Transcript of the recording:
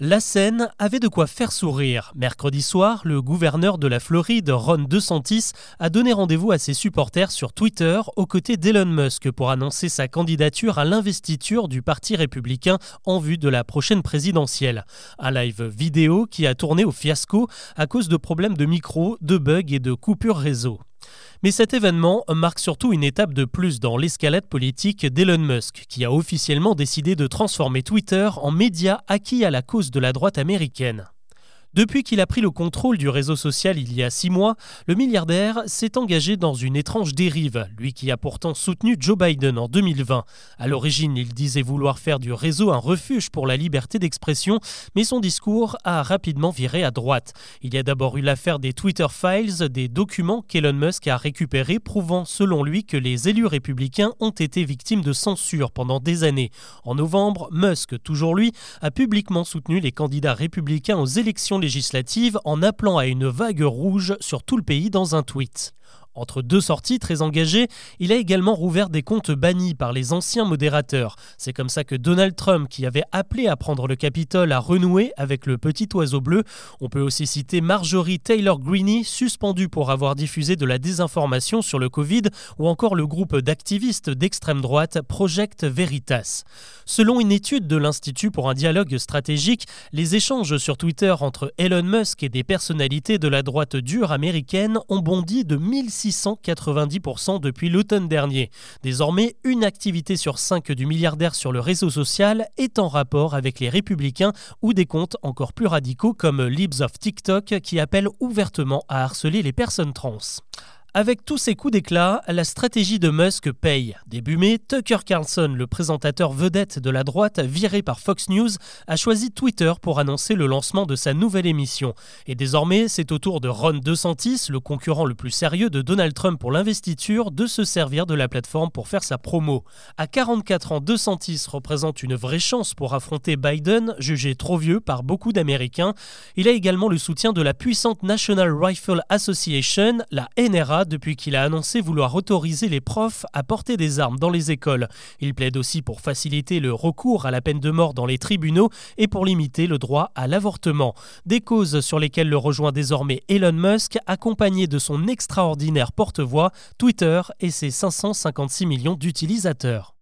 La scène avait de quoi faire sourire. Mercredi soir, le gouverneur de la Floride, Ron DeSantis, a donné rendez-vous à ses supporters sur Twitter aux côtés d'Elon Musk pour annoncer sa candidature à l'investiture du Parti républicain en vue de la prochaine présidentielle. Un live vidéo qui a tourné au fiasco à cause de problèmes de micro, de bugs et de coupures réseau. Mais cet événement marque surtout une étape de plus dans l'escalade politique d'Elon Musk, qui a officiellement décidé de transformer Twitter en média acquis à la cause de la droite américaine. Depuis qu'il a pris le contrôle du réseau social il y a six mois, le milliardaire s'est engagé dans une étrange dérive, lui qui a pourtant soutenu Joe Biden en 2020. À l'origine, il disait vouloir faire du réseau un refuge pour la liberté d'expression, mais son discours a rapidement viré à droite. Il y a d'abord eu l'affaire des Twitter Files, des documents qu'Elon Musk a récupérés prouvant selon lui que les élus républicains ont été victimes de censure pendant des années. En novembre, Musk, toujours lui, a publiquement soutenu les candidats républicains aux élections en appelant à une vague rouge sur tout le pays dans un tweet. Entre deux sorties très engagées, il a également rouvert des comptes bannis par les anciens modérateurs. C'est comme ça que Donald Trump, qui avait appelé à prendre le Capitole, a renoué avec le petit oiseau bleu. On peut aussi citer Marjorie Taylor Greene, suspendue pour avoir diffusé de la désinformation sur le Covid, ou encore le groupe d'activistes d'extrême droite Project Veritas. Selon une étude de l'Institut pour un dialogue stratégique, les échanges sur Twitter entre Elon Musk et des personnalités de la droite dure américaine ont bondi de 1600 690% depuis l'automne dernier. Désormais, une activité sur cinq du milliardaire sur le réseau social est en rapport avec les républicains ou des comptes encore plus radicaux comme Libs of TikTok qui appellent ouvertement à harceler les personnes trans. Avec tous ces coups d'éclat, la stratégie de Musk paye. Début mai, Tucker Carlson, le présentateur vedette de la droite viré par Fox News, a choisi Twitter pour annoncer le lancement de sa nouvelle émission. Et désormais, c'est au tour de Ron DeSantis, le concurrent le plus sérieux de Donald Trump pour l'investiture, de se servir de la plateforme pour faire sa promo. À 44 ans, DeSantis représente une vraie chance pour affronter Biden, jugé trop vieux par beaucoup d'Américains. Il a également le soutien de la puissante National Rifle Association, la NRA, depuis qu'il a annoncé vouloir autoriser les profs à porter des armes dans les écoles. Il plaide aussi pour faciliter le recours à la peine de mort dans les tribunaux et pour limiter le droit à l'avortement. Des causes sur lesquelles le rejoint désormais Elon Musk, accompagné de son extraordinaire porte-voix, Twitter et ses 556 millions d'utilisateurs.